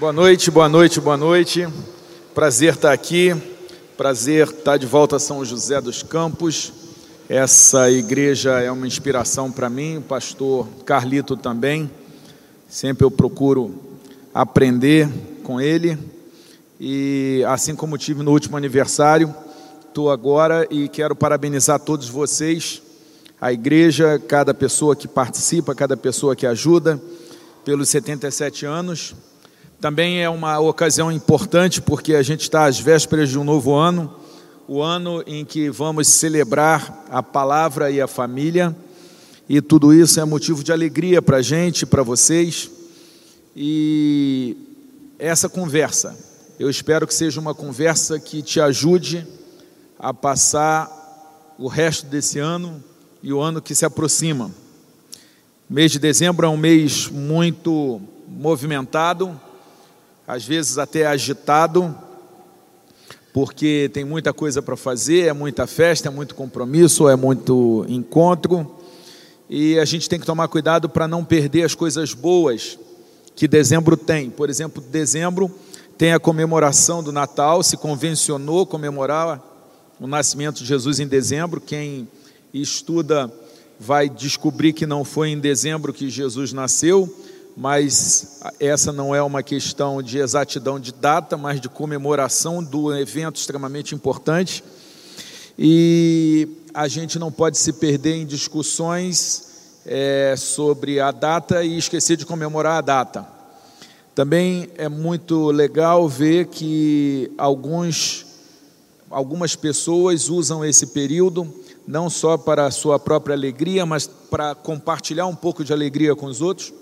Boa noite, boa noite, boa noite. Prazer estar aqui. Prazer estar de volta a São José dos Campos. Essa igreja é uma inspiração para mim, o pastor Carlito também. Sempre eu procuro aprender com ele. E assim como tive no último aniversário, estou agora e quero parabenizar todos vocês, a igreja, cada pessoa que participa, cada pessoa que ajuda, pelos 77 anos. Também é uma ocasião importante porque a gente está às vésperas de um novo ano, o ano em que vamos celebrar a palavra e a família, e tudo isso é motivo de alegria para a gente, para vocês. E essa conversa, eu espero que seja uma conversa que te ajude a passar o resto desse ano e o ano que se aproxima. O mês de dezembro é um mês muito movimentado, às vezes até agitado, porque tem muita coisa para fazer, é muita festa, é muito compromisso, é muito encontro, e a gente tem que tomar cuidado para não perder as coisas boas que dezembro tem. Por exemplo, dezembro tem a comemoração do Natal, se convencionou comemorar o nascimento de Jesus em dezembro. Quem estuda vai descobrir que não foi em dezembro que Jesus nasceu, mas essa não é uma questão de exatidão de data, mas de comemoração do evento extremamente importante. E a gente não pode se perder em discussões é, sobre a data e esquecer de comemorar a data. Também é muito legal ver que alguns, algumas pessoas usam esse período não só para a sua própria alegria, mas para compartilhar um pouco de alegria com os outros.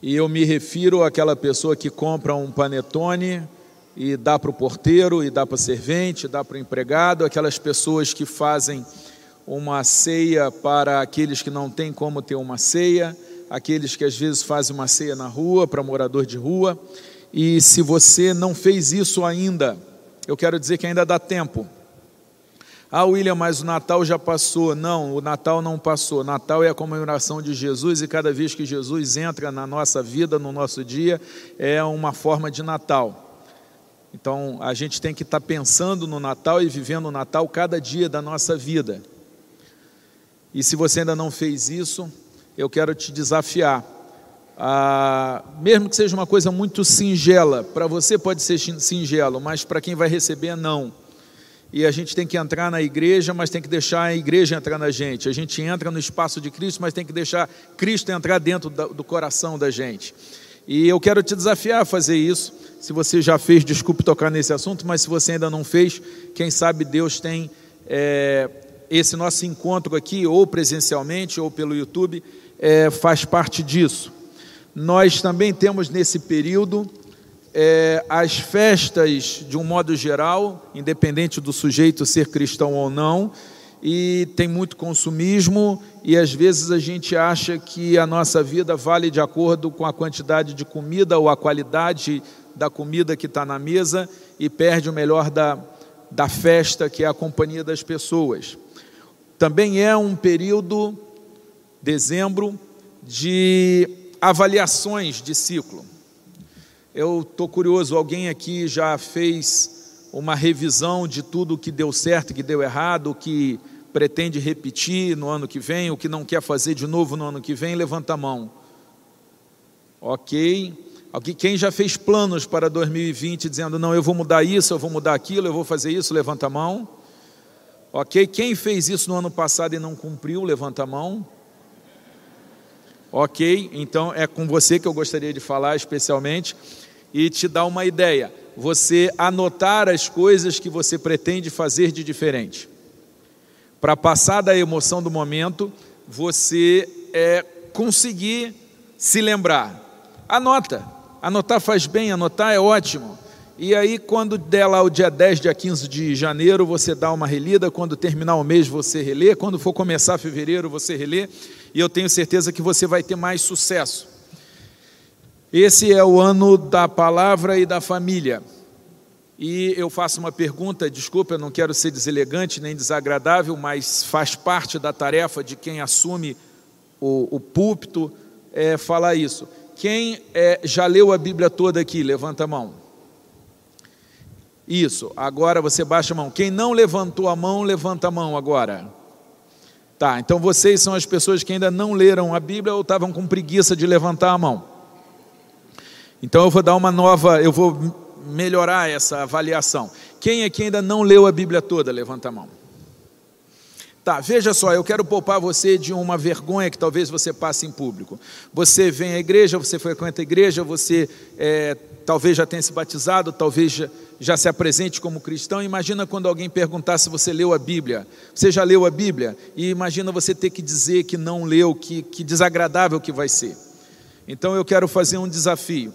E eu me refiro àquela pessoa que compra um panetone e dá para o porteiro, e dá para o servente, dá para o empregado, aquelas pessoas que fazem uma ceia para aqueles que não têm como ter uma ceia, aqueles que às vezes fazem uma ceia na rua, para morador de rua. E se você não fez isso ainda, eu quero dizer que ainda dá tempo. Ah, William, mas o Natal já passou. Não, o Natal não passou. Natal é a comemoração de Jesus e cada vez que Jesus entra na nossa vida, no nosso dia, é uma forma de Natal. Então, a gente tem que estar pensando no Natal e vivendo o Natal cada dia da nossa vida. E se você ainda não fez isso, eu quero te desafiar. Ah, mesmo que seja uma coisa muito singela, para você pode ser singelo, mas para quem vai receber, não e a gente tem que entrar na igreja, mas tem que deixar a igreja entrar na gente. A gente entra no espaço de Cristo, mas tem que deixar Cristo entrar dentro do coração da gente. E eu quero te desafiar a fazer isso. Se você já fez, desculpe tocar nesse assunto, mas se você ainda não fez, quem sabe Deus tem é, esse nosso encontro aqui, ou presencialmente, ou pelo YouTube, é, faz parte disso. Nós também temos nesse período é, as festas, de um modo geral, independente do sujeito ser cristão ou não, e tem muito consumismo, e às vezes a gente acha que a nossa vida vale de acordo com a quantidade de comida ou a qualidade da comida que está na mesa, e perde o melhor da, da festa, que é a companhia das pessoas. Também é um período, dezembro, de avaliações de ciclo. Eu estou curioso, alguém aqui já fez uma revisão de tudo que deu certo, que deu errado, o que pretende repetir no ano que vem, o que não quer fazer de novo no ano que vem? Levanta a mão. Ok. Quem já fez planos para 2020 dizendo, não, eu vou mudar isso, eu vou mudar aquilo, eu vou fazer isso, levanta a mão. Ok. Quem fez isso no ano passado e não cumpriu, levanta a mão. Ok, então é com você que eu gostaria de falar especialmente e te dar uma ideia. Você anotar as coisas que você pretende fazer de diferente. Para passar da emoção do momento, você é, conseguir se lembrar. Anota. Anotar faz bem, anotar é ótimo. E aí, quando der lá o dia 10, dia 15 de janeiro, você dá uma relida. Quando terminar o mês, você relê. Quando for começar fevereiro, você relê. E eu tenho certeza que você vai ter mais sucesso. Esse é o ano da palavra e da família. E eu faço uma pergunta, desculpa, eu não quero ser deselegante nem desagradável, mas faz parte da tarefa de quem assume o, o púlpito é, falar isso. Quem é, já leu a Bíblia toda aqui? Levanta a mão. Isso, agora você baixa a mão. Quem não levantou a mão, levanta a mão agora. Tá, então vocês são as pessoas que ainda não leram a Bíblia ou estavam com preguiça de levantar a mão. Então eu vou dar uma nova, eu vou melhorar essa avaliação. Quem aqui ainda não leu a Bíblia toda? Levanta a mão. Tá, veja só, eu quero poupar você de uma vergonha que talvez você passe em público. Você vem à igreja, você frequenta a igreja, você é, talvez já tenha se batizado, talvez já, já se apresente como cristão. Imagina quando alguém perguntar se você leu a Bíblia. Você já leu a Bíblia? E imagina você ter que dizer que não leu, que, que desagradável que vai ser. Então eu quero fazer um desafio.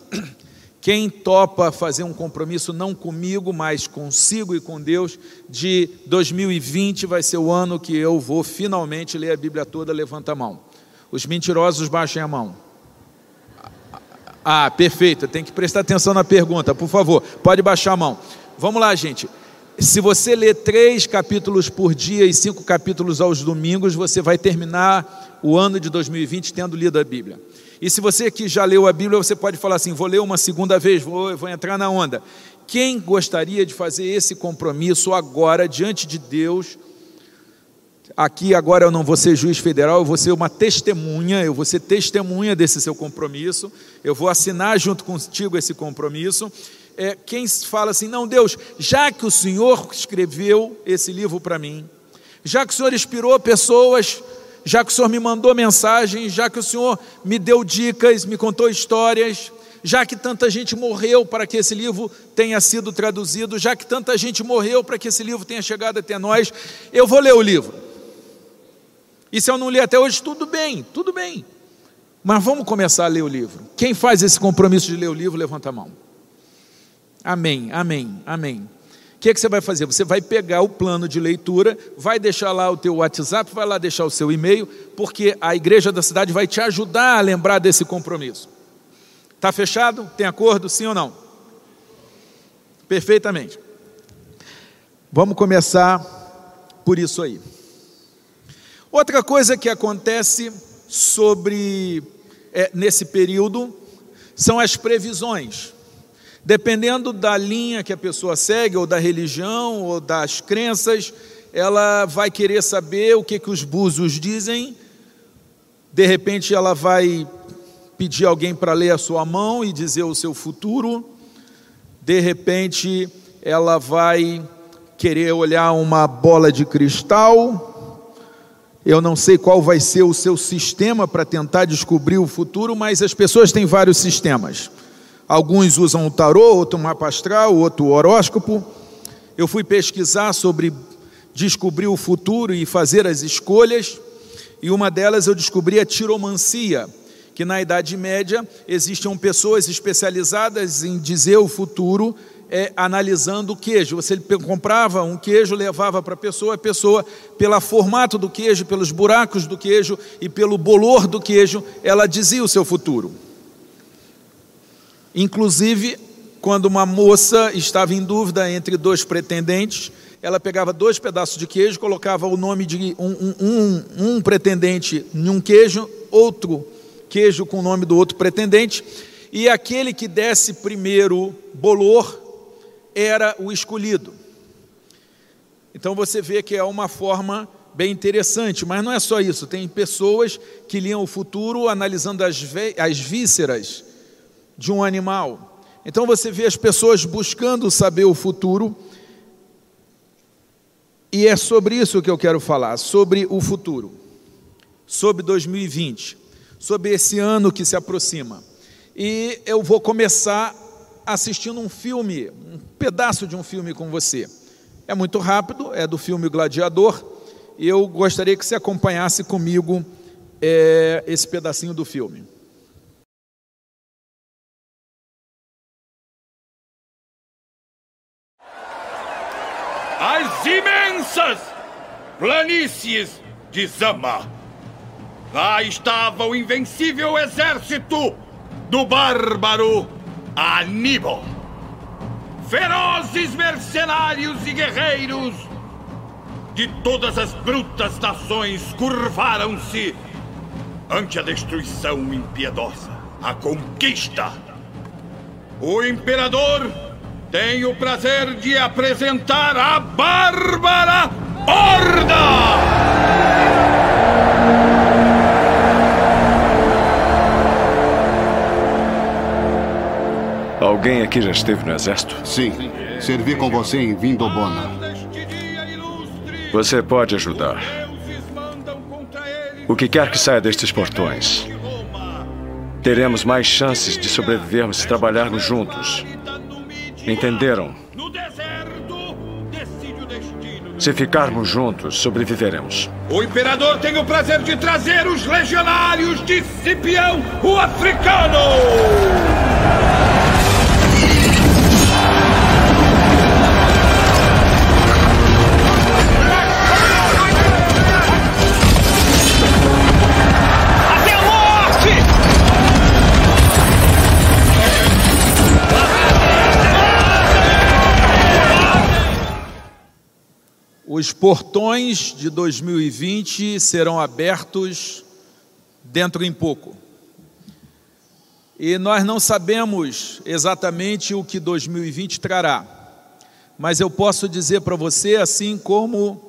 Quem topa fazer um compromisso não comigo, mas consigo e com Deus, de 2020 vai ser o ano que eu vou finalmente ler a Bíblia toda, levanta a mão. Os mentirosos baixem a mão. Ah, perfeito, tem que prestar atenção na pergunta, por favor, pode baixar a mão. Vamos lá, gente. Se você ler três capítulos por dia e cinco capítulos aos domingos, você vai terminar o ano de 2020 tendo lido a Bíblia. E se você que já leu a Bíblia, você pode falar assim: vou ler uma segunda vez, vou, vou entrar na onda. Quem gostaria de fazer esse compromisso agora, diante de Deus? Aqui agora eu não vou ser juiz federal, eu vou ser uma testemunha, eu vou ser testemunha desse seu compromisso, eu vou assinar junto contigo esse compromisso. É, quem fala assim, não, Deus, já que o Senhor escreveu esse livro para mim, já que o Senhor inspirou pessoas já que o Senhor me mandou mensagens, já que o Senhor me deu dicas, me contou histórias, já que tanta gente morreu para que esse livro tenha sido traduzido, já que tanta gente morreu para que esse livro tenha chegado até nós, eu vou ler o livro. E se eu não li até hoje, tudo bem, tudo bem. Mas vamos começar a ler o livro. Quem faz esse compromisso de ler o livro, levanta a mão. Amém, amém, amém que, é que você vai fazer? Você vai pegar o plano de leitura, vai deixar lá o teu WhatsApp, vai lá deixar o seu e-mail, porque a igreja da cidade vai te ajudar a lembrar desse compromisso. Está fechado? Tem acordo? Sim ou não? Perfeitamente. Vamos começar por isso aí. Outra coisa que acontece sobre é, nesse período são as previsões. Dependendo da linha que a pessoa segue, ou da religião, ou das crenças, ela vai querer saber o que, que os búzios dizem. De repente, ela vai pedir alguém para ler a sua mão e dizer o seu futuro. De repente, ela vai querer olhar uma bola de cristal. Eu não sei qual vai ser o seu sistema para tentar descobrir o futuro, mas as pessoas têm vários sistemas. Alguns usam o tarô, outro mapa astral, outro horóscopo. Eu fui pesquisar sobre descobrir o futuro e fazer as escolhas, e uma delas eu descobri a tiromancia, que na Idade Média existiam pessoas especializadas em dizer o futuro é, analisando o queijo. Você comprava um queijo, levava para a pessoa, a pessoa, pelo formato do queijo, pelos buracos do queijo e pelo bolor do queijo, ela dizia o seu futuro. Inclusive, quando uma moça estava em dúvida entre dois pretendentes, ela pegava dois pedaços de queijo, colocava o nome de um, um, um, um pretendente em um queijo, outro queijo com o nome do outro pretendente, e aquele que desse primeiro bolor era o escolhido. Então você vê que é uma forma bem interessante, mas não é só isso, tem pessoas que liam o futuro analisando as, as vísceras de um animal. Então você vê as pessoas buscando saber o futuro, e é sobre isso que eu quero falar, sobre o futuro, sobre 2020, sobre esse ano que se aproxima. E eu vou começar assistindo um filme, um pedaço de um filme com você. É muito rápido, é do filme Gladiador, e eu gostaria que você acompanhasse comigo é, esse pedacinho do filme. As imensas planícies de Zama. Lá estava o invencível exército do bárbaro Aníbal. Ferozes mercenários e guerreiros de todas as brutas nações curvaram-se ante a destruição impiedosa. a conquista. O imperador tem o prazer de apresentar a Bárbara Horda! Alguém aqui já esteve no exército? Sim. Servi com você em Vindobona. Você pode ajudar. O que quer que saia destes portões. Teremos mais chances de sobrevivermos se trabalharmos juntos. Entenderam? Se ficarmos juntos, sobreviveremos. O imperador tem o prazer de trazer os legionários de Cipião, o africano! Os portões de 2020 serão abertos dentro em pouco. E nós não sabemos exatamente o que 2020 trará, mas eu posso dizer para você, assim como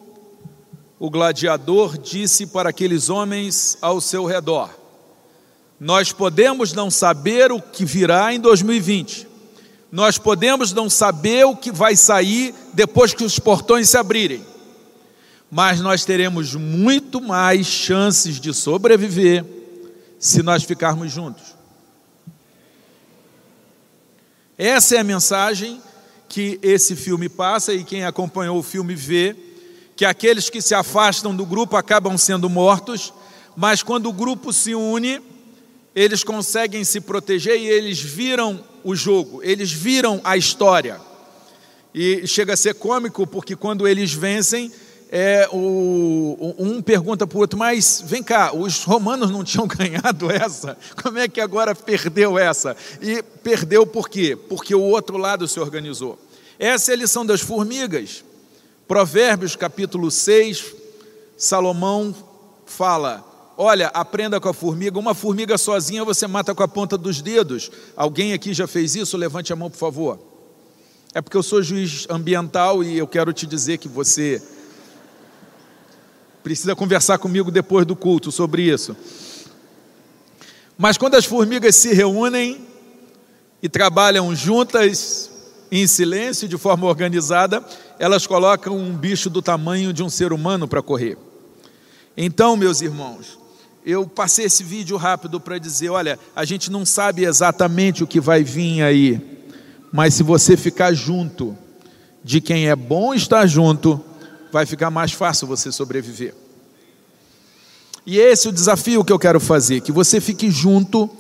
o gladiador disse para aqueles homens ao seu redor: Nós podemos não saber o que virá em 2020, nós podemos não saber o que vai sair depois que os portões se abrirem mas nós teremos muito mais chances de sobreviver se nós ficarmos juntos. Essa é a mensagem que esse filme passa e quem acompanhou o filme vê que aqueles que se afastam do grupo acabam sendo mortos, mas quando o grupo se une, eles conseguem se proteger e eles viram o jogo, eles viram a história. E chega a ser cômico porque quando eles vencem, é, o, um pergunta para o outro, mas vem cá, os romanos não tinham ganhado essa? Como é que agora perdeu essa? E perdeu por quê? Porque o outro lado se organizou. Essa é a lição das formigas. Provérbios capítulo 6, Salomão fala: Olha, aprenda com a formiga. Uma formiga sozinha você mata com a ponta dos dedos. Alguém aqui já fez isso? Levante a mão, por favor. É porque eu sou juiz ambiental e eu quero te dizer que você precisa conversar comigo depois do culto sobre isso. Mas quando as formigas se reúnem e trabalham juntas em silêncio, de forma organizada, elas colocam um bicho do tamanho de um ser humano para correr. Então, meus irmãos, eu passei esse vídeo rápido para dizer: olha, a gente não sabe exatamente o que vai vir aí, mas se você ficar junto de quem é bom estar junto, vai ficar mais fácil você sobreviver. E esse é o desafio que eu quero fazer: que você fique junto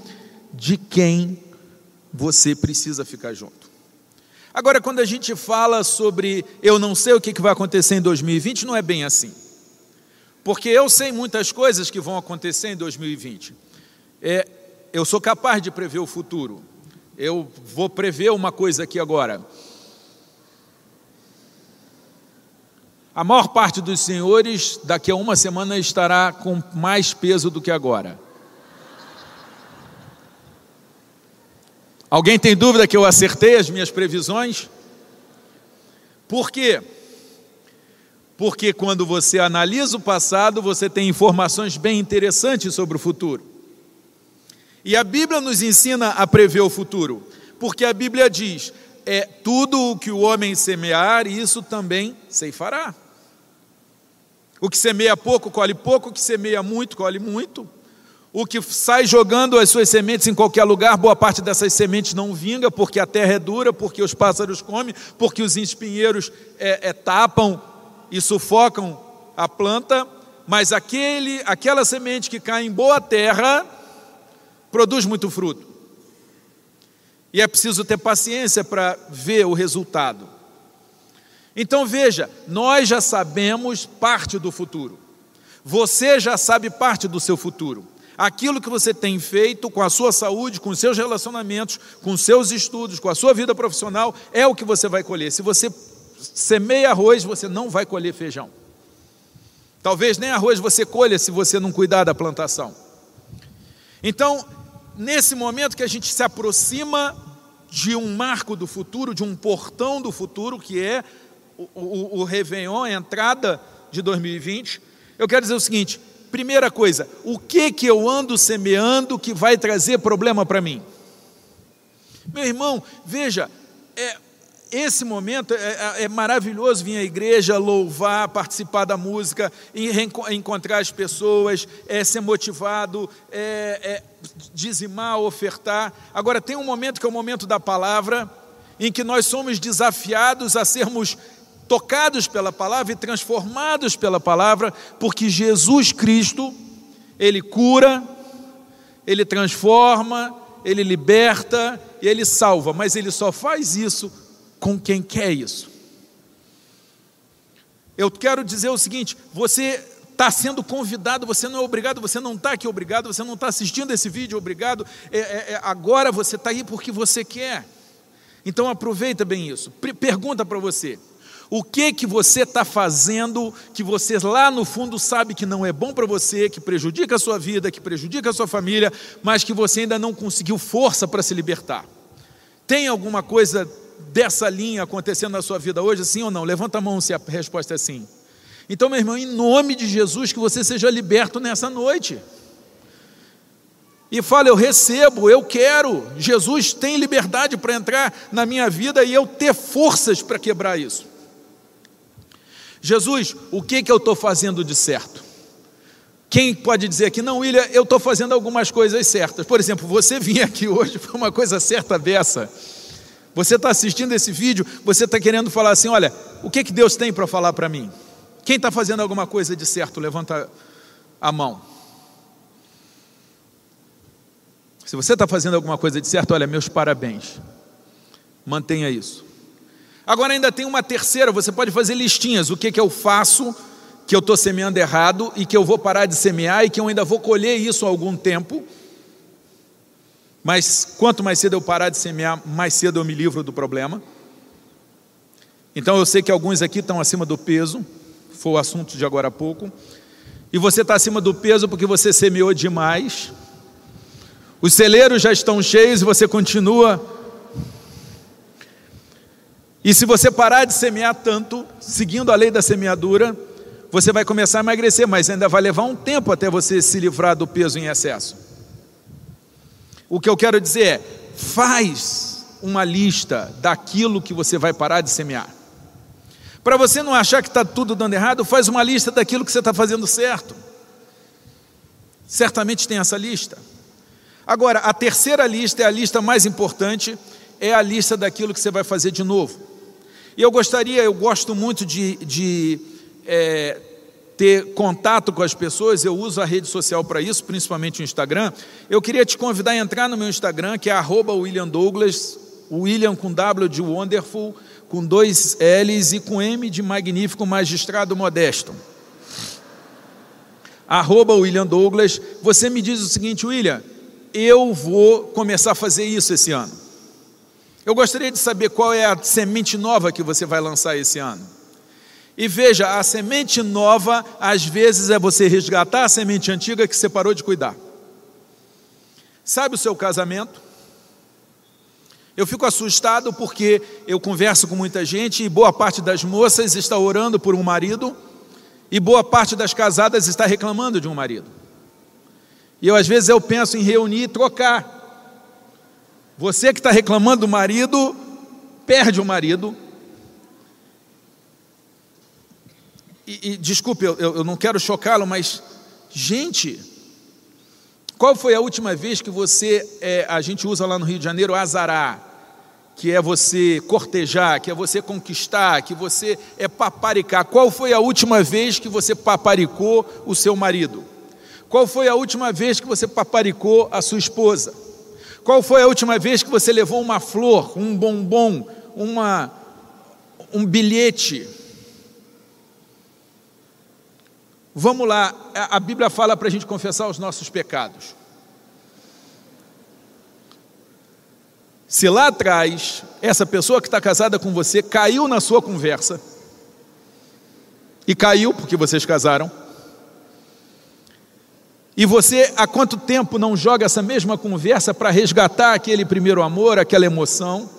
de quem você precisa ficar junto. Agora, quando a gente fala sobre eu não sei o que vai acontecer em 2020, não é bem assim. Porque eu sei muitas coisas que vão acontecer em 2020. É, eu sou capaz de prever o futuro. Eu vou prever uma coisa aqui agora. A maior parte dos senhores, daqui a uma semana, estará com mais peso do que agora. Alguém tem dúvida que eu acertei as minhas previsões? Por quê? Porque quando você analisa o passado, você tem informações bem interessantes sobre o futuro. E a Bíblia nos ensina a prever o futuro, porque a Bíblia diz: é tudo o que o homem semear, isso também ceifará. O que semeia pouco, colhe pouco, o que semeia muito, colhe muito. O que sai jogando as suas sementes em qualquer lugar, boa parte dessas sementes não vinga, porque a terra é dura, porque os pássaros comem, porque os espinheiros é, é, tapam e sufocam a planta, mas aquele, aquela semente que cai em boa terra produz muito fruto. E é preciso ter paciência para ver o resultado. Então veja, nós já sabemos parte do futuro. Você já sabe parte do seu futuro. Aquilo que você tem feito com a sua saúde, com seus relacionamentos, com seus estudos, com a sua vida profissional, é o que você vai colher. Se você semeia arroz, você não vai colher feijão. Talvez nem arroz você colha se você não cuidar da plantação. Então, nesse momento que a gente se aproxima de um marco do futuro, de um portão do futuro, que é o, o, Réveillon, a entrada de 2020, eu quero dizer o seguinte: primeira coisa, o que que eu ando semeando que vai trazer problema para mim? Meu irmão, veja, é, esse momento é, é, é, maravilhoso vir à igreja, louvar, participar da música, encontrar as pessoas, é, ser motivado, é, é, dizimar, ofertar. Agora, tem um momento que é o momento da palavra, em que nós somos desafiados a sermos tocados pela palavra e transformados pela palavra, porque Jesus Cristo, Ele cura, Ele transforma, Ele liberta e Ele salva, mas Ele só faz isso com quem quer isso. Eu quero dizer o seguinte: você está sendo convidado, você não é obrigado, você não está aqui obrigado, você não está assistindo esse vídeo obrigado, é, é, é agora você está aí porque você quer. Então aproveita bem isso. Pergunta para você: o que que você está fazendo que você lá no fundo sabe que não é bom para você, que prejudica a sua vida, que prejudica a sua família, mas que você ainda não conseguiu força para se libertar? Tem alguma coisa dessa linha acontecendo na sua vida hoje, sim ou não? Levanta a mão se a resposta é sim. Então, meu irmão, em nome de Jesus, que você seja liberto nessa noite. E fala, eu recebo, eu quero. Jesus tem liberdade para entrar na minha vida e eu ter forças para quebrar isso. Jesus, o que, que eu estou fazendo de certo? Quem pode dizer aqui, não, William, eu estou fazendo algumas coisas certas. Por exemplo, você vir aqui hoje foi uma coisa certa dessa. Você está assistindo esse vídeo, você está querendo falar assim: olha, o que, que Deus tem para falar para mim? Quem está fazendo alguma coisa de certo, levanta a mão. Se você está fazendo alguma coisa de certo, olha, meus parabéns. Mantenha isso. Agora ainda tem uma terceira, você pode fazer listinhas. O que, que eu faço que eu estou semeando errado e que eu vou parar de semear e que eu ainda vou colher isso há algum tempo mas quanto mais cedo eu parar de semear, mais cedo eu me livro do problema. Então eu sei que alguns aqui estão acima do peso, foi o assunto de agora há pouco. E você está acima do peso porque você semeou demais. Os celeiros já estão cheios e você continua. E se você parar de semear tanto, seguindo a lei da semeadura, você vai começar a emagrecer, mas ainda vai levar um tempo até você se livrar do peso em excesso. O que eu quero dizer é: faz uma lista daquilo que você vai parar de semear. Para você não achar que está tudo dando errado, faz uma lista daquilo que você está fazendo certo. Certamente tem essa lista. Agora, a terceira lista é a lista mais importante, é a lista daquilo que você vai fazer de novo. E eu gostaria, eu gosto muito de, de é, ter contato com as pessoas, eu uso a rede social para isso, principalmente o Instagram. Eu queria te convidar a entrar no meu Instagram, que é William Douglas, William com W de Wonderful, com dois L's e com M de Magnífico Magistrado Modesto. Arroba William Douglas, você me diz o seguinte, William, eu vou começar a fazer isso esse ano. Eu gostaria de saber qual é a semente nova que você vai lançar esse ano. E veja, a semente nova, às vezes, é você resgatar a semente antiga que você parou de cuidar. Sabe o seu casamento? Eu fico assustado porque eu converso com muita gente e boa parte das moças está orando por um marido e boa parte das casadas está reclamando de um marido. E eu, às vezes, eu penso em reunir e trocar. Você que está reclamando do marido, perde o marido, E, e desculpe, eu, eu não quero chocá-lo, mas, gente, qual foi a última vez que você, é, a gente usa lá no Rio de Janeiro, azará, que é você cortejar, que é você conquistar, que você é paparicar. Qual foi a última vez que você paparicou o seu marido? Qual foi a última vez que você paparicou a sua esposa? Qual foi a última vez que você levou uma flor, um bombom, uma, um bilhete? Vamos lá, a Bíblia fala para a gente confessar os nossos pecados. Se lá atrás, essa pessoa que está casada com você caiu na sua conversa, e caiu porque vocês casaram, E você há quanto tempo não joga essa mesma conversa para resgatar aquele primeiro amor, aquela emoção,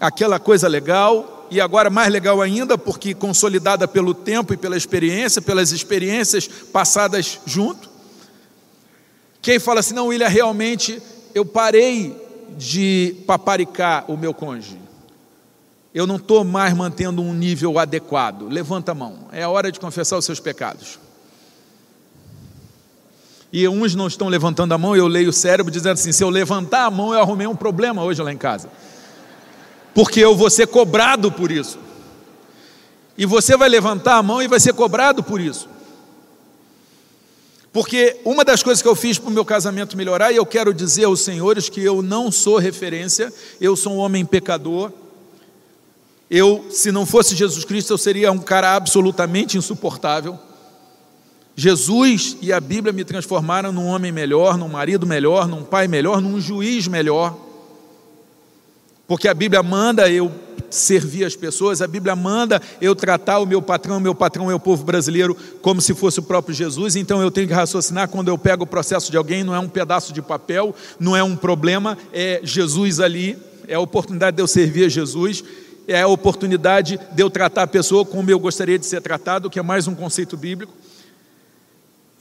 aquela coisa legal, e agora mais legal ainda, porque consolidada pelo tempo e pela experiência, pelas experiências passadas junto. Quem fala assim, não, William, realmente eu parei de paparicar o meu cônjuge. Eu não estou mais mantendo um nível adequado. Levanta a mão. É a hora de confessar os seus pecados e uns não estão levantando a mão, eu leio o cérebro dizendo assim: se eu levantar a mão, eu arrumei um problema hoje lá em casa, porque eu vou ser cobrado por isso, e você vai levantar a mão e vai ser cobrado por isso. Porque uma das coisas que eu fiz para o meu casamento melhorar, e eu quero dizer aos senhores que eu não sou referência, eu sou um homem pecador. Eu, se não fosse Jesus Cristo, eu seria um cara absolutamente insuportável. Jesus e a Bíblia me transformaram num homem melhor, num marido melhor, num pai melhor, num juiz melhor. Porque a Bíblia manda eu servir as pessoas, a Bíblia manda eu tratar o meu patrão, meu patrão é o povo brasileiro, como se fosse o próprio Jesus, então eu tenho que raciocinar quando eu pego o processo de alguém, não é um pedaço de papel, não é um problema, é Jesus ali, é a oportunidade de eu servir a Jesus, é a oportunidade de eu tratar a pessoa como eu gostaria de ser tratado, que é mais um conceito bíblico.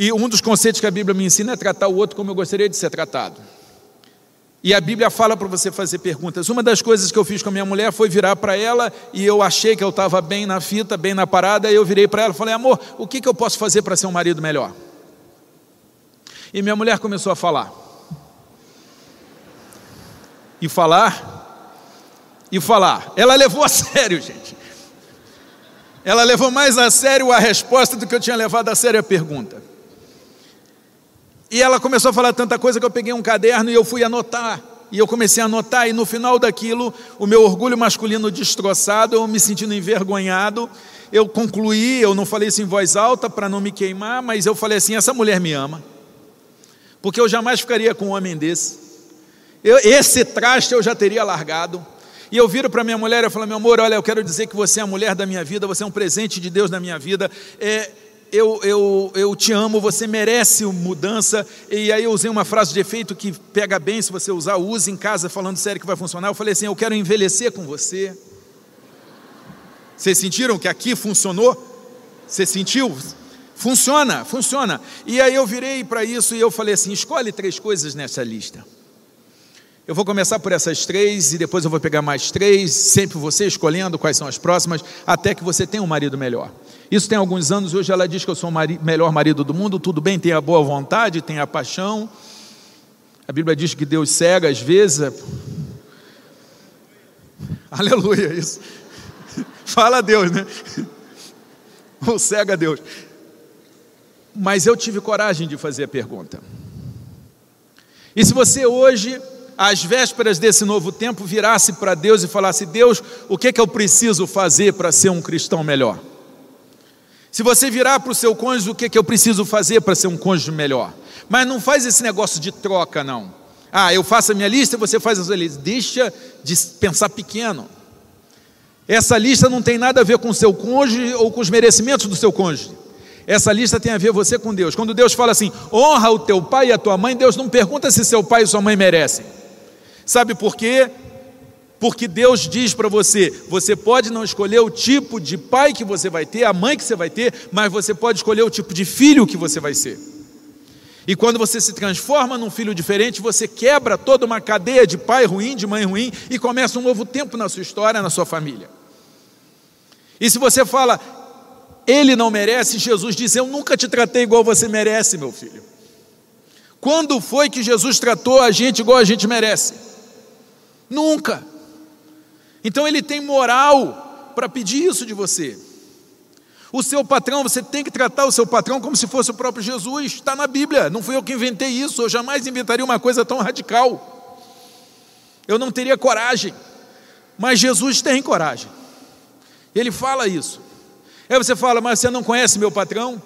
E um dos conceitos que a Bíblia me ensina é tratar o outro como eu gostaria de ser tratado. E a Bíblia fala para você fazer perguntas. Uma das coisas que eu fiz com a minha mulher foi virar para ela e eu achei que eu estava bem na fita, bem na parada, e eu virei para ela e falei: amor, o que, que eu posso fazer para ser um marido melhor? E minha mulher começou a falar. E falar. E falar. Ela levou a sério, gente. Ela levou mais a sério a resposta do que eu tinha levado a sério a pergunta. E ela começou a falar tanta coisa que eu peguei um caderno e eu fui anotar. E eu comecei a anotar, e no final daquilo, o meu orgulho masculino destroçado, eu me sentindo envergonhado, eu concluí, eu não falei isso em voz alta para não me queimar, mas eu falei assim: essa mulher me ama, porque eu jamais ficaria com um homem desse. Eu, esse traste eu já teria largado. E eu viro para minha mulher e falo: meu amor, olha, eu quero dizer que você é a mulher da minha vida, você é um presente de Deus na minha vida. É, eu, eu, eu te amo, você merece mudança. E aí eu usei uma frase de efeito que pega bem, se você usar, use em casa, falando sério que vai funcionar. Eu falei assim: eu quero envelhecer com você. Vocês sentiram que aqui funcionou? Você sentiu? Funciona, funciona. E aí eu virei para isso e eu falei assim: escolhe três coisas nessa lista. Eu vou começar por essas três e depois eu vou pegar mais três, sempre você escolhendo quais são as próximas, até que você tenha um marido melhor. Isso tem alguns anos, hoje ela diz que eu sou o mari melhor marido do mundo, tudo bem, tem a boa vontade, tem a paixão. A Bíblia diz que Deus cega às vezes. É... Aleluia, isso. Fala a Deus, né? Ou cega a Deus. Mas eu tive coragem de fazer a pergunta. E se você hoje às vésperas desse novo tempo, virasse para Deus e falasse: Deus, o que, é que eu preciso fazer para ser um cristão melhor? Se você virar para o seu cônjuge, o que, que eu preciso fazer para ser um cônjuge melhor? Mas não faz esse negócio de troca, não. Ah, eu faço a minha lista e você faz a sua lista. Deixa de pensar pequeno. Essa lista não tem nada a ver com o seu cônjuge ou com os merecimentos do seu cônjuge. Essa lista tem a ver você com Deus. Quando Deus fala assim, honra o teu pai e a tua mãe, Deus não pergunta se seu pai e sua mãe merecem. Sabe por quê? Porque Deus diz para você: você pode não escolher o tipo de pai que você vai ter, a mãe que você vai ter, mas você pode escolher o tipo de filho que você vai ser. E quando você se transforma num filho diferente, você quebra toda uma cadeia de pai ruim, de mãe ruim, e começa um novo tempo na sua história, na sua família. E se você fala, ele não merece, Jesus diz: Eu nunca te tratei igual você merece, meu filho. Quando foi que Jesus tratou a gente igual a gente merece? Nunca. Então ele tem moral para pedir isso de você. O seu patrão, você tem que tratar o seu patrão como se fosse o próprio Jesus. Está na Bíblia. Não fui eu que inventei isso. Eu jamais inventaria uma coisa tão radical. Eu não teria coragem. Mas Jesus tem coragem. Ele fala isso. Aí você fala, mas você não conhece meu patrão?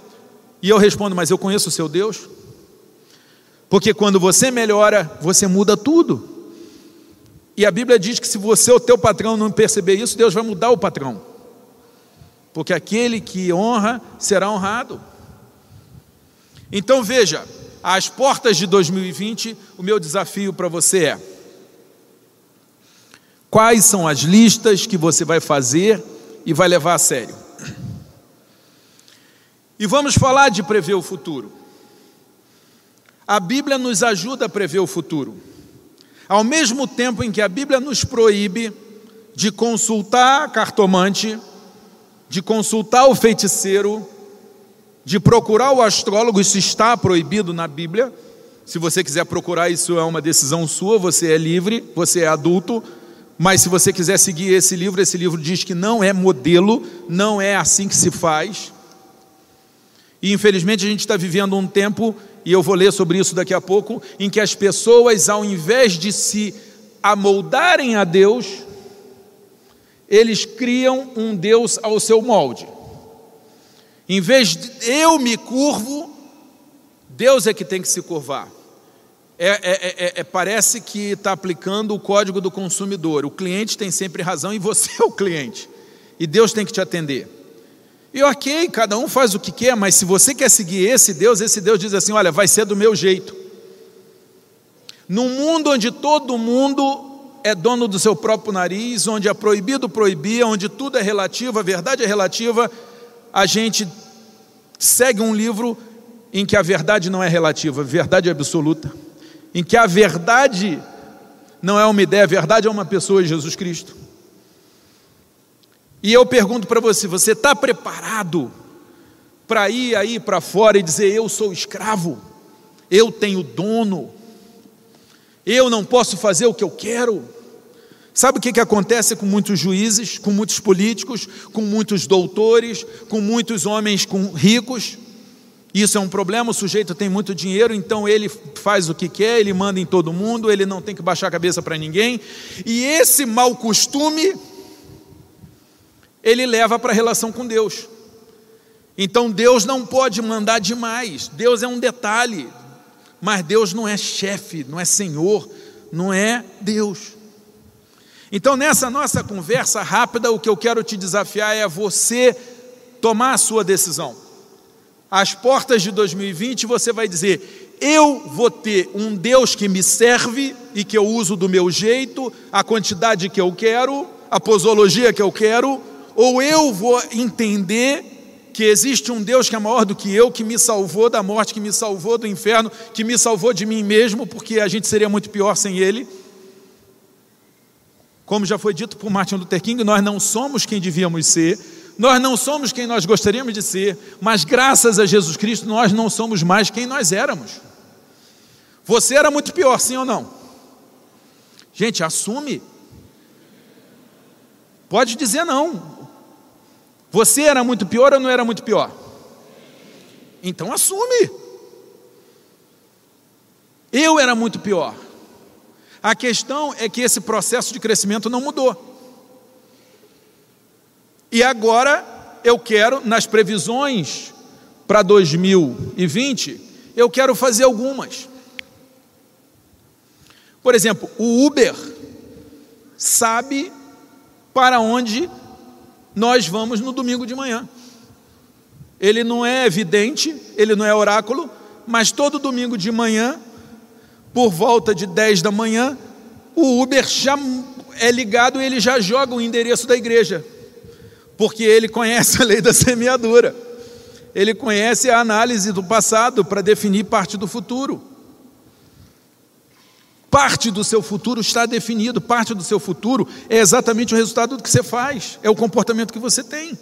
E eu respondo, mas eu conheço o seu Deus. Porque quando você melhora, você muda tudo. E a Bíblia diz que se você, o teu patrão, não perceber isso, Deus vai mudar o patrão. Porque aquele que honra será honrado. Então veja, às portas de 2020, o meu desafio para você é: quais são as listas que você vai fazer e vai levar a sério? E vamos falar de prever o futuro. A Bíblia nos ajuda a prever o futuro. Ao mesmo tempo em que a Bíblia nos proíbe de consultar cartomante, de consultar o feiticeiro, de procurar o astrólogo, isso está proibido na Bíblia. Se você quiser procurar, isso é uma decisão sua, você é livre, você é adulto. Mas se você quiser seguir esse livro, esse livro diz que não é modelo, não é assim que se faz. E infelizmente a gente está vivendo um tempo, e eu vou ler sobre isso daqui a pouco, em que as pessoas, ao invés de se amoldarem a Deus, eles criam um Deus ao seu molde. Em vez de eu me curvo, Deus é que tem que se curvar. É, é, é, é parece que está aplicando o código do consumidor. O cliente tem sempre razão e você é o cliente. E Deus tem que te atender. E ok, cada um faz o que quer, mas se você quer seguir esse Deus, esse Deus diz assim: olha, vai ser do meu jeito. Num mundo onde todo mundo é dono do seu próprio nariz, onde é proibido proibir, onde tudo é relativo, a verdade é relativa, a gente segue um livro em que a verdade não é relativa, a verdade é absoluta, em que a verdade não é uma ideia, a verdade é uma pessoa, Jesus Cristo. E eu pergunto para você: você está preparado para ir aí para fora e dizer, eu sou escravo, eu tenho dono, eu não posso fazer o que eu quero? Sabe o que, que acontece com muitos juízes, com muitos políticos, com muitos doutores, com muitos homens com ricos? Isso é um problema, o sujeito tem muito dinheiro, então ele faz o que quer, ele manda em todo mundo, ele não tem que baixar a cabeça para ninguém. E esse mau costume, ele leva para a relação com Deus. Então Deus não pode mandar demais, Deus é um detalhe, mas Deus não é chefe, não é senhor, não é Deus. Então, nessa nossa conversa rápida, o que eu quero te desafiar é você tomar a sua decisão. Às portas de 2020, você vai dizer: eu vou ter um Deus que me serve e que eu uso do meu jeito, a quantidade que eu quero, a posologia que eu quero, ou eu vou entender que existe um Deus que é maior do que eu, que me salvou da morte, que me salvou do inferno, que me salvou de mim mesmo, porque a gente seria muito pior sem Ele. Como já foi dito por Martin Luther King, nós não somos quem devíamos ser, nós não somos quem nós gostaríamos de ser, mas graças a Jesus Cristo nós não somos mais quem nós éramos. Você era muito pior, sim ou não? Gente, assume. Pode dizer não. Você era muito pior ou não era muito pior? Então assume. Eu era muito pior. A questão é que esse processo de crescimento não mudou. E agora eu quero, nas previsões para 2020, eu quero fazer algumas. Por exemplo, o Uber sabe para onde nós vamos no domingo de manhã. Ele não é evidente, ele não é oráculo, mas todo domingo de manhã por volta de 10 da manhã, o Uber já é ligado e ele já joga o endereço da igreja, porque ele conhece a lei da semeadura, ele conhece a análise do passado para definir parte do futuro. Parte do seu futuro está definido, parte do seu futuro é exatamente o resultado do que você faz, é o comportamento que você tem.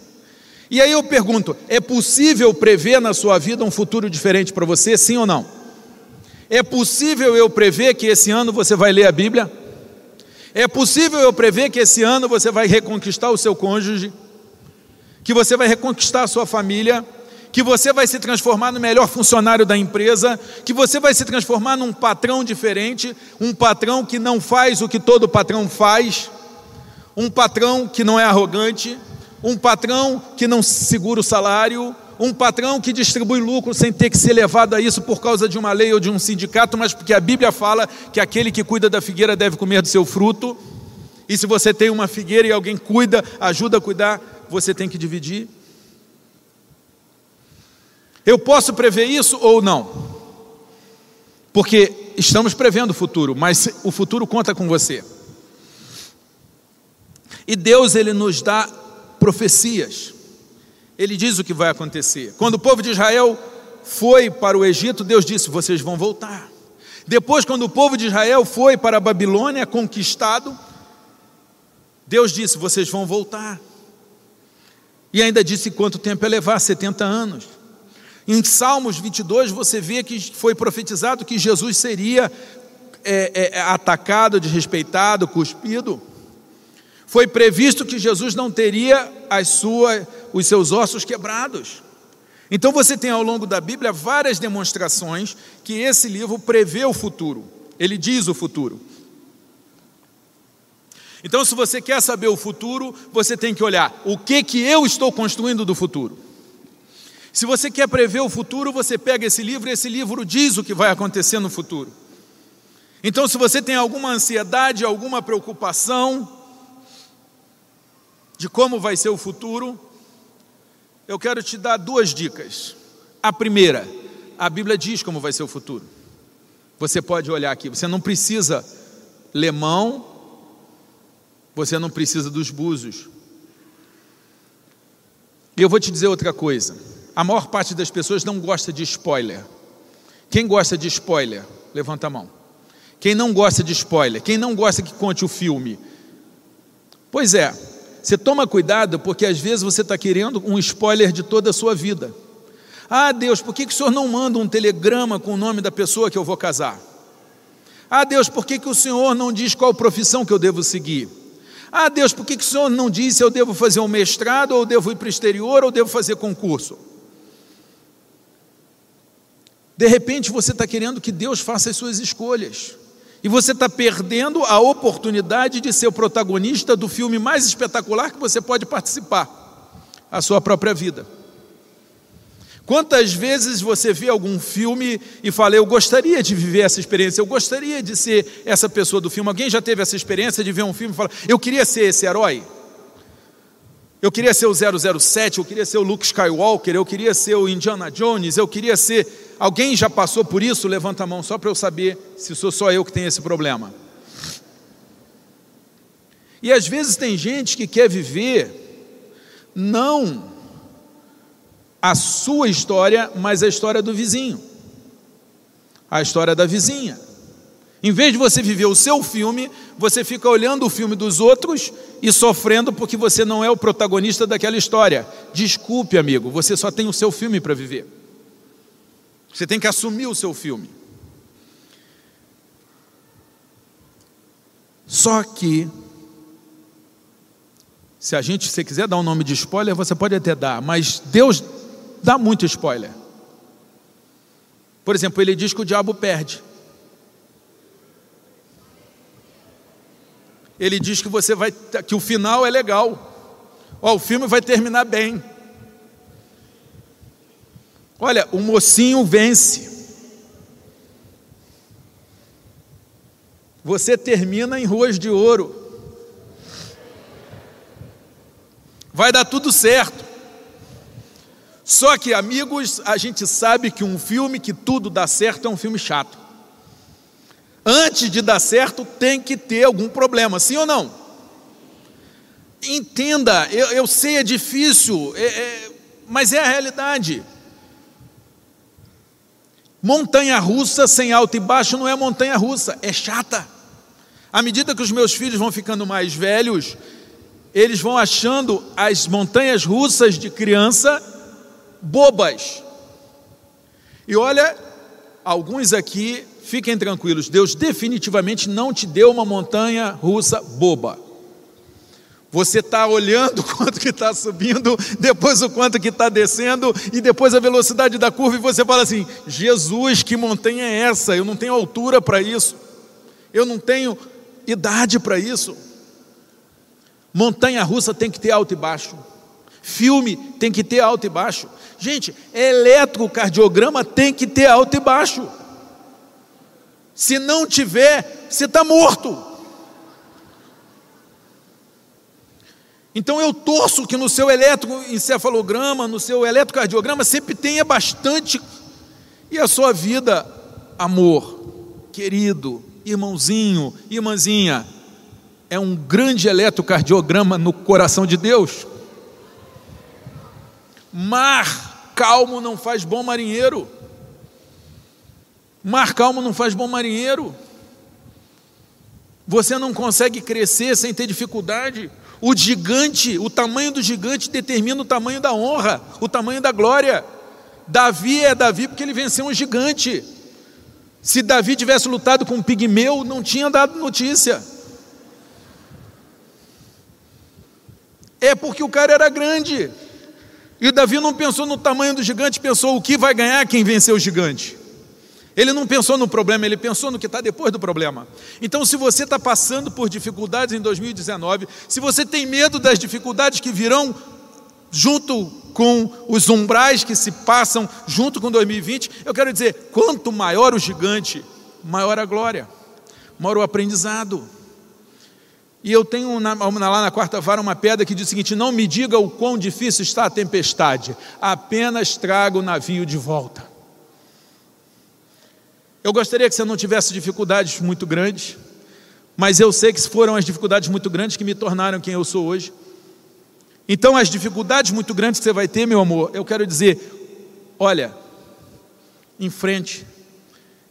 E aí eu pergunto: é possível prever na sua vida um futuro diferente para você, sim ou não? É possível eu prever que esse ano você vai ler a Bíblia? É possível eu prever que esse ano você vai reconquistar o seu cônjuge? Que você vai reconquistar a sua família? Que você vai se transformar no melhor funcionário da empresa? Que você vai se transformar num patrão diferente? Um patrão que não faz o que todo patrão faz? Um patrão que não é arrogante? Um patrão que não segura o salário? um patrão que distribui lucro sem ter que ser levado a isso por causa de uma lei ou de um sindicato, mas porque a Bíblia fala que aquele que cuida da figueira deve comer do seu fruto. E se você tem uma figueira e alguém cuida, ajuda a cuidar, você tem que dividir. Eu posso prever isso ou não? Porque estamos prevendo o futuro, mas o futuro conta com você. E Deus ele nos dá profecias. Ele diz o que vai acontecer. Quando o povo de Israel foi para o Egito, Deus disse: "Vocês vão voltar". Depois, quando o povo de Israel foi para a Babilônia conquistado, Deus disse: Vocês vão voltar. E ainda disse quanto tempo ia levar 70 anos. Em Salmos 22, você vê que foi profetizado que Jesus seria é, é, atacado, desrespeitado, cuspido. Foi previsto que Jesus não teria as suas, os seus ossos quebrados. Então você tem ao longo da Bíblia várias demonstrações que esse livro prevê o futuro. Ele diz o futuro. Então, se você quer saber o futuro, você tem que olhar o que que eu estou construindo do futuro. Se você quer prever o futuro, você pega esse livro e esse livro diz o que vai acontecer no futuro. Então, se você tem alguma ansiedade, alguma preocupação de como vai ser o futuro, eu quero te dar duas dicas. A primeira, a Bíblia diz como vai ser o futuro. Você pode olhar aqui, você não precisa ler mão, você não precisa dos búzios. E eu vou te dizer outra coisa. A maior parte das pessoas não gosta de spoiler. Quem gosta de spoiler? Levanta a mão. Quem não gosta de spoiler? Quem não gosta que conte o filme? Pois é, você toma cuidado porque às vezes você está querendo um spoiler de toda a sua vida. Ah, Deus, por que, que o Senhor não manda um telegrama com o nome da pessoa que eu vou casar? Ah, Deus, por que, que o Senhor não diz qual profissão que eu devo seguir? Ah, Deus, por que, que o Senhor não diz se eu devo fazer um mestrado, ou devo ir para o exterior, ou devo fazer concurso? De repente você está querendo que Deus faça as suas escolhas. E você está perdendo a oportunidade de ser o protagonista do filme mais espetacular que você pode participar a sua própria vida. Quantas vezes você vê algum filme e fala, eu gostaria de viver essa experiência, eu gostaria de ser essa pessoa do filme? Alguém já teve essa experiência de ver um filme e falar, eu queria ser esse herói? Eu queria ser o 007, eu queria ser o Luke Skywalker, eu queria ser o Indiana Jones, eu queria ser Alguém já passou por isso? Levanta a mão só para eu saber se sou só eu que tenho esse problema. E às vezes tem gente que quer viver não a sua história, mas a história do vizinho, a história da vizinha. Em vez de você viver o seu filme, você fica olhando o filme dos outros e sofrendo porque você não é o protagonista daquela história. Desculpe, amigo, você só tem o seu filme para viver. Você tem que assumir o seu filme. Só que, se a gente, se quiser dar um nome de spoiler, você pode até dar, mas Deus dá muito spoiler. Por exemplo, ele diz que o diabo perde. Ele diz que você vai que o final é legal. Ó, o filme vai terminar bem. Olha, o mocinho vence. Você termina em ruas de ouro. Vai dar tudo certo. Só que, amigos, a gente sabe que um filme que tudo dá certo é um filme chato. Antes de dar certo, tem que ter algum problema, sim ou não? Entenda, eu, eu sei, é difícil, é, é, mas é a realidade. Montanha russa sem alto e baixo não é montanha russa, é chata. À medida que os meus filhos vão ficando mais velhos, eles vão achando as montanhas russas de criança bobas. E olha, alguns aqui, fiquem tranquilos, Deus definitivamente não te deu uma montanha russa boba. Você está olhando o quanto que está subindo, depois o quanto que está descendo, e depois a velocidade da curva, e você fala assim: Jesus, que montanha é essa? Eu não tenho altura para isso, eu não tenho idade para isso. Montanha russa tem que ter alto e baixo, filme tem que ter alto e baixo. Gente, eletrocardiograma tem que ter alto e baixo. Se não tiver, você está morto. Então eu torço que no seu eletroencefalograma, no seu eletrocardiograma, sempre tenha bastante, e a sua vida, amor. querido, irmãozinho, irmãzinha, é um grande eletrocardiograma no coração de Deus. Mar calmo não faz bom marinheiro. Mar calmo não faz bom marinheiro. Você não consegue crescer sem ter dificuldade. O gigante, o tamanho do gigante determina o tamanho da honra, o tamanho da glória. Davi é Davi porque ele venceu um gigante. Se Davi tivesse lutado com um pigmeu, não tinha dado notícia. É porque o cara era grande. E Davi não pensou no tamanho do gigante, pensou o que vai ganhar quem venceu o gigante. Ele não pensou no problema, ele pensou no que está depois do problema. Então, se você está passando por dificuldades em 2019, se você tem medo das dificuldades que virão junto com os umbrais que se passam junto com 2020, eu quero dizer: quanto maior o gigante, maior a glória, maior o aprendizado. E eu tenho na, lá na quarta vara uma pedra que diz o seguinte: Não me diga o quão difícil está a tempestade, apenas traga o navio de volta. Eu gostaria que você não tivesse dificuldades muito grandes, mas eu sei que foram as dificuldades muito grandes que me tornaram quem eu sou hoje. Então, as dificuldades muito grandes que você vai ter, meu amor, eu quero dizer: olha, em frente,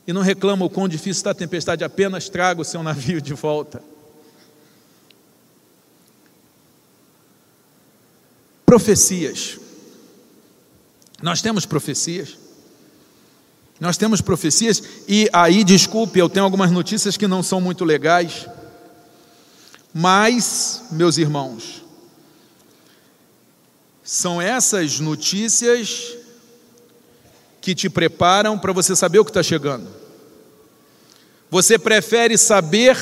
e não reclama o quão difícil está a tempestade, apenas traga o seu navio de volta. Profecias. Nós temos profecias. Nós temos profecias, e aí, desculpe, eu tenho algumas notícias que não são muito legais, mas, meus irmãos, são essas notícias que te preparam para você saber o que está chegando. Você prefere saber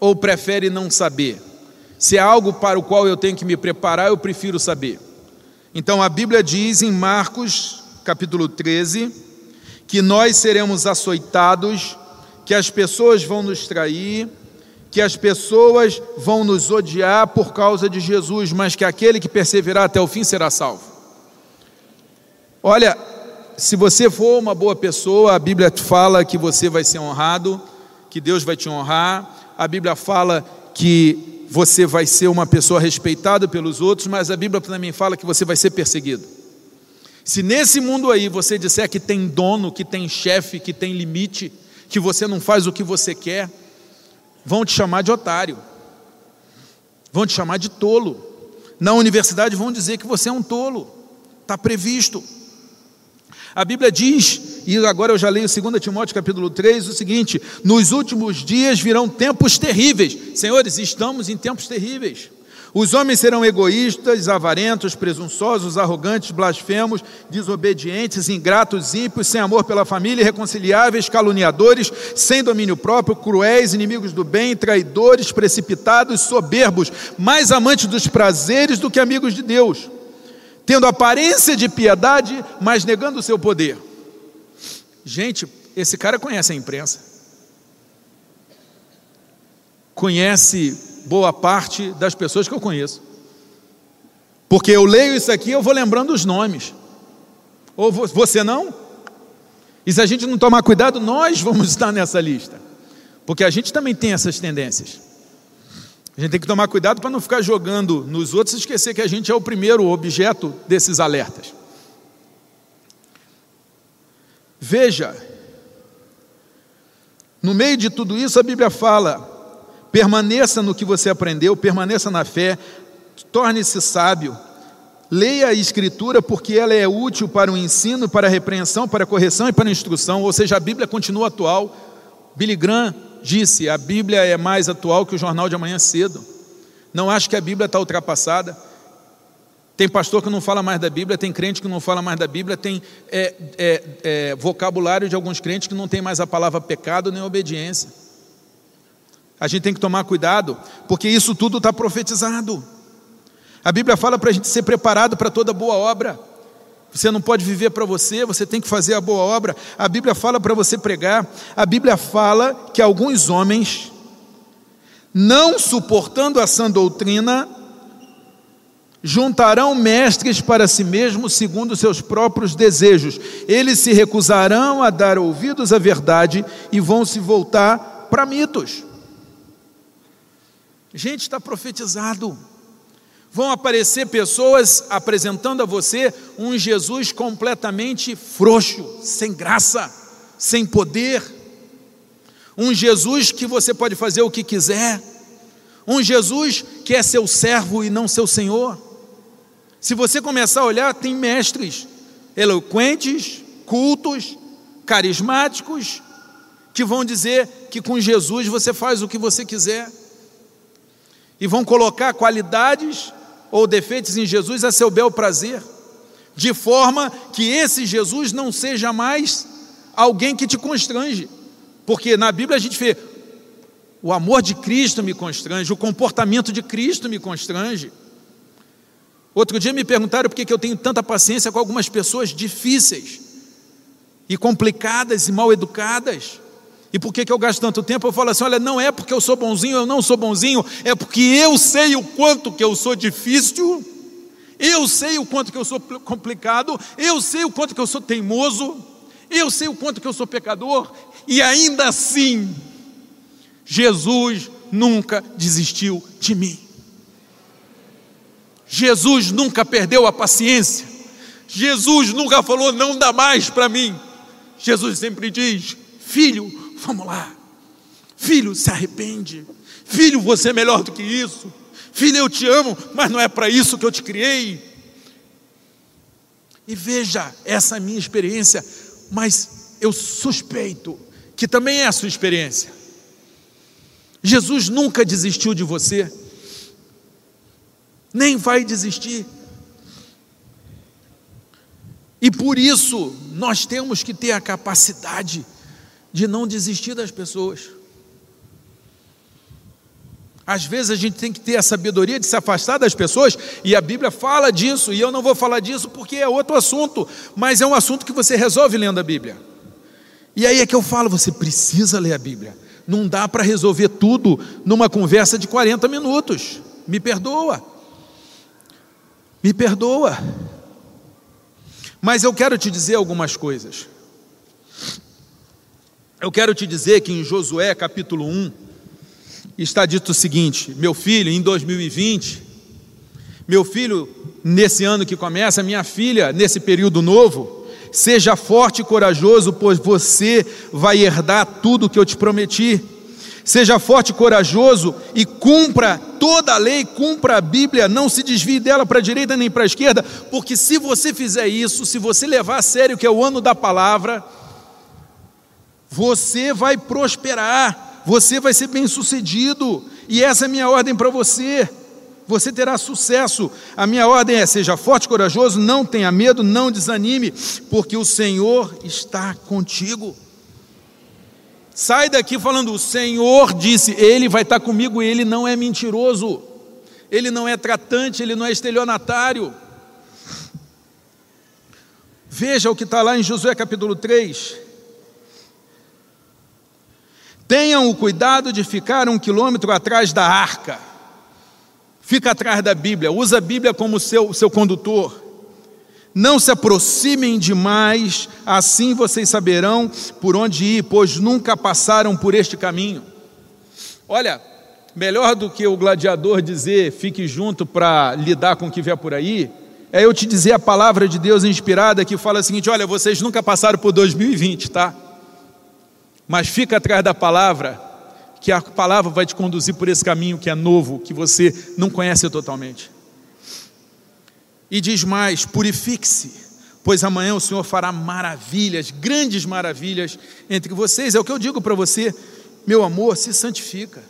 ou prefere não saber? Se é algo para o qual eu tenho que me preparar, eu prefiro saber. Então a Bíblia diz em Marcos, capítulo 13, que nós seremos açoitados, que as pessoas vão nos trair, que as pessoas vão nos odiar por causa de Jesus, mas que aquele que perseverar até o fim será salvo. Olha, se você for uma boa pessoa, a Bíblia fala que você vai ser honrado, que Deus vai te honrar, a Bíblia fala que você vai ser uma pessoa respeitada pelos outros, mas a Bíblia também fala que você vai ser perseguido. Se nesse mundo aí você disser que tem dono, que tem chefe, que tem limite, que você não faz o que você quer, vão te chamar de otário, vão te chamar de tolo. Na universidade vão dizer que você é um tolo, está previsto. A Bíblia diz, e agora eu já leio 2 Timóteo capítulo 3, o seguinte: nos últimos dias virão tempos terríveis. Senhores, estamos em tempos terríveis. Os homens serão egoístas, avarentos, presunçosos, arrogantes, blasfemos, desobedientes, ingratos, ímpios, sem amor pela família, irreconciliáveis, caluniadores, sem domínio próprio, cruéis, inimigos do bem, traidores, precipitados, soberbos, mais amantes dos prazeres do que amigos de Deus, tendo aparência de piedade, mas negando o seu poder. Gente, esse cara conhece a imprensa. Conhece boa parte das pessoas que eu conheço. Porque eu leio isso aqui, eu vou lembrando os nomes. Ou você não? E se a gente não tomar cuidado, nós vamos estar nessa lista. Porque a gente também tem essas tendências. A gente tem que tomar cuidado para não ficar jogando nos outros e esquecer que a gente é o primeiro objeto desses alertas. Veja, no meio de tudo isso, a Bíblia fala Permaneça no que você aprendeu, permaneça na fé, torne-se sábio. Leia a Escritura porque ela é útil para o ensino, para a repreensão, para a correção e para a instrução, ou seja, a Bíblia continua atual. Billy Graham disse: a Bíblia é mais atual que o jornal de amanhã cedo. Não acho que a Bíblia está ultrapassada. Tem pastor que não fala mais da Bíblia, tem crente que não fala mais da Bíblia, tem é, é, é, vocabulário de alguns crentes que não tem mais a palavra pecado nem obediência. A gente tem que tomar cuidado, porque isso tudo está profetizado. A Bíblia fala para a gente ser preparado para toda boa obra. Você não pode viver para você, você tem que fazer a boa obra. A Bíblia fala para você pregar. A Bíblia fala que alguns homens, não suportando a sã doutrina, juntarão mestres para si mesmos segundo seus próprios desejos. Eles se recusarão a dar ouvidos à verdade e vão se voltar para mitos. Gente, está profetizado. Vão aparecer pessoas apresentando a você um Jesus completamente frouxo, sem graça, sem poder. Um Jesus que você pode fazer o que quiser. Um Jesus que é seu servo e não seu senhor. Se você começar a olhar, tem mestres eloquentes, cultos, carismáticos, que vão dizer que com Jesus você faz o que você quiser. E vão colocar qualidades ou defeitos em Jesus a seu bel prazer, de forma que esse Jesus não seja mais alguém que te constrange. Porque na Bíblia a gente vê o amor de Cristo me constrange, o comportamento de Cristo me constrange. Outro dia me perguntaram por que eu tenho tanta paciência com algumas pessoas difíceis e complicadas e mal educadas. E por que, que eu gasto tanto tempo? Eu falo assim: olha, não é porque eu sou bonzinho, eu não sou bonzinho, é porque eu sei o quanto que eu sou difícil, eu sei o quanto que eu sou complicado, eu sei o quanto que eu sou teimoso, eu sei o quanto que eu sou pecador, e ainda assim, Jesus nunca desistiu de mim. Jesus nunca perdeu a paciência. Jesus nunca falou, não dá mais para mim. Jesus sempre diz: Filho, vamos lá. Filho, se arrepende. Filho, você é melhor do que isso. Filho, eu te amo, mas não é para isso que eu te criei. E veja essa minha experiência, mas eu suspeito que também é a sua experiência. Jesus nunca desistiu de você nem vai desistir. E por isso nós temos que ter a capacidade de não desistir das pessoas. Às vezes a gente tem que ter a sabedoria de se afastar das pessoas, e a Bíblia fala disso, e eu não vou falar disso porque é outro assunto, mas é um assunto que você resolve lendo a Bíblia. E aí é que eu falo, você precisa ler a Bíblia. Não dá para resolver tudo numa conversa de 40 minutos. Me perdoa. Me perdoa. Mas eu quero te dizer algumas coisas. Eu quero te dizer que em Josué capítulo 1 está dito o seguinte: meu filho, em 2020, meu filho, nesse ano que começa, minha filha, nesse período novo, seja forte e corajoso, pois você vai herdar tudo que eu te prometi. Seja forte e corajoso e cumpra toda a lei, cumpra a Bíblia, não se desvie dela para a direita nem para a esquerda, porque se você fizer isso, se você levar a sério que é o ano da palavra, você vai prosperar, você vai ser bem-sucedido, e essa é a minha ordem para você. Você terá sucesso. A minha ordem é: seja forte corajoso, não tenha medo, não desanime, porque o Senhor está contigo. Sai daqui falando: o Senhor disse, Ele vai estar comigo e Ele não é mentiroso, Ele não é tratante, Ele não é estelionatário. Veja o que está lá em Josué capítulo 3. Tenham o cuidado de ficar um quilômetro atrás da arca. Fica atrás da Bíblia, usa a Bíblia como seu, seu condutor. Não se aproximem demais, assim vocês saberão por onde ir, pois nunca passaram por este caminho. Olha, melhor do que o gladiador dizer fique junto para lidar com o que vier por aí, é eu te dizer a palavra de Deus inspirada que fala o seguinte: olha, vocês nunca passaram por 2020, tá? Mas fica atrás da palavra, que a palavra vai te conduzir por esse caminho que é novo, que você não conhece totalmente. E diz mais: purifique-se, pois amanhã o Senhor fará maravilhas, grandes maravilhas entre vocês. É o que eu digo para você, meu amor, se santifica,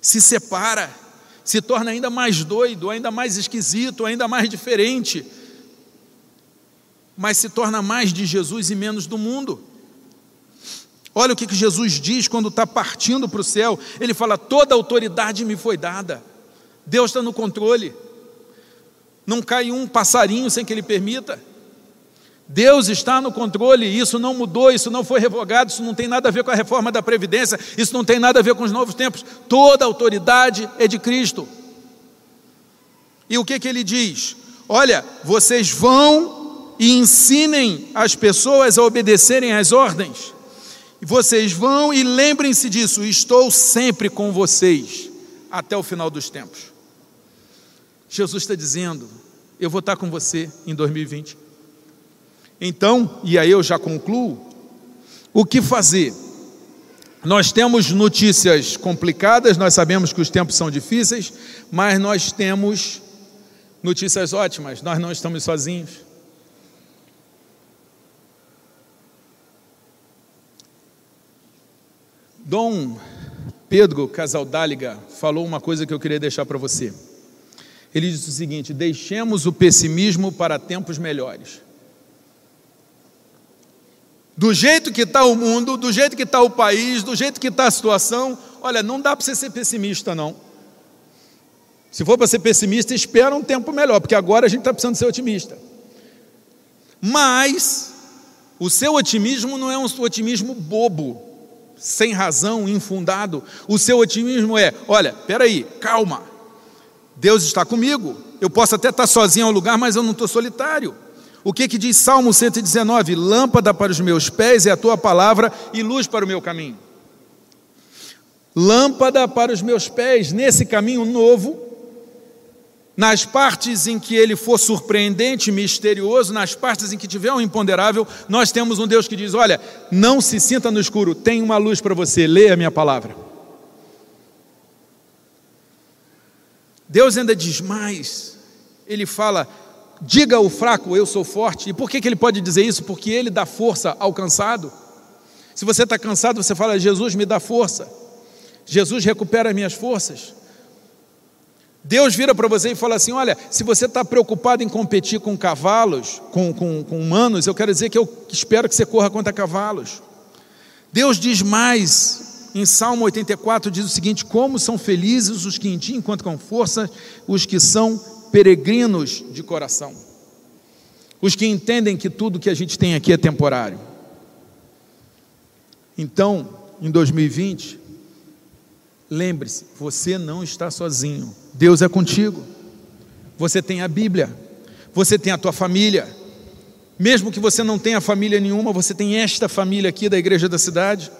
se separa, se torna ainda mais doido, ainda mais esquisito, ainda mais diferente, mas se torna mais de Jesus e menos do mundo. Olha o que Jesus diz quando está partindo para o céu: Ele fala, toda autoridade me foi dada, Deus está no controle. Não cai um passarinho sem que ele permita. Deus está no controle, isso não mudou, isso não foi revogado, isso não tem nada a ver com a reforma da Previdência, isso não tem nada a ver com os novos tempos. Toda autoridade é de Cristo. E o que, que ele diz? Olha, vocês vão e ensinem as pessoas a obedecerem às ordens. Vocês vão e lembrem-se disso, estou sempre com vocês até o final dos tempos. Jesus está dizendo: eu vou estar com você em 2020. Então, e aí eu já concluo, o que fazer? Nós temos notícias complicadas, nós sabemos que os tempos são difíceis, mas nós temos notícias ótimas, nós não estamos sozinhos. Dom Pedro Casaldáliga falou uma coisa que eu queria deixar para você. Ele disse o seguinte: deixemos o pessimismo para tempos melhores. Do jeito que está o mundo, do jeito que está o país, do jeito que está a situação, olha, não dá para você ser pessimista, não. Se for para ser pessimista, espera um tempo melhor, porque agora a gente está precisando ser otimista. Mas o seu otimismo não é um otimismo bobo, sem razão, infundado. O seu otimismo é: olha, peraí, calma, Deus está comigo. Eu posso até estar sozinho ao lugar, mas eu não estou solitário. O que, que diz Salmo 119? Lâmpada para os meus pés é a tua palavra e luz para o meu caminho. Lâmpada para os meus pés, nesse caminho novo, nas partes em que ele for surpreendente, misterioso, nas partes em que tiver um imponderável, nós temos um Deus que diz: Olha, não se sinta no escuro, tem uma luz para você, leia a minha palavra. Deus ainda diz mais, ele fala: Diga ao fraco, eu sou forte. E por que, que ele pode dizer isso? Porque ele dá força ao cansado. Se você está cansado, você fala: Jesus me dá força. Jesus recupera as minhas forças. Deus vira para você e fala assim: Olha, se você está preocupado em competir com cavalos, com, com, com humanos, eu quero dizer que eu espero que você corra contra cavalos. Deus diz mais, em Salmo 84, diz o seguinte: Como são felizes os que em ti encontram força, os que são peregrinos de coração, os que entendem que tudo que a gente tem aqui é temporário. Então, em 2020, lembre-se, você não está sozinho, Deus é contigo. Você tem a Bíblia, você tem a tua família. Mesmo que você não tenha família nenhuma, você tem esta família aqui da igreja da cidade.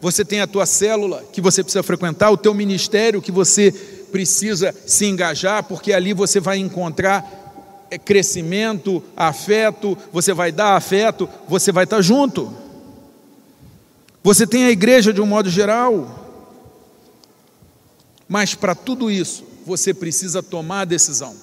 Você tem a tua célula que você precisa frequentar, o teu ministério que você precisa se engajar, porque ali você vai encontrar é, crescimento, afeto, você vai dar afeto, você vai estar junto. Você tem a igreja de um modo geral. Mas para tudo isso, você precisa tomar a decisão.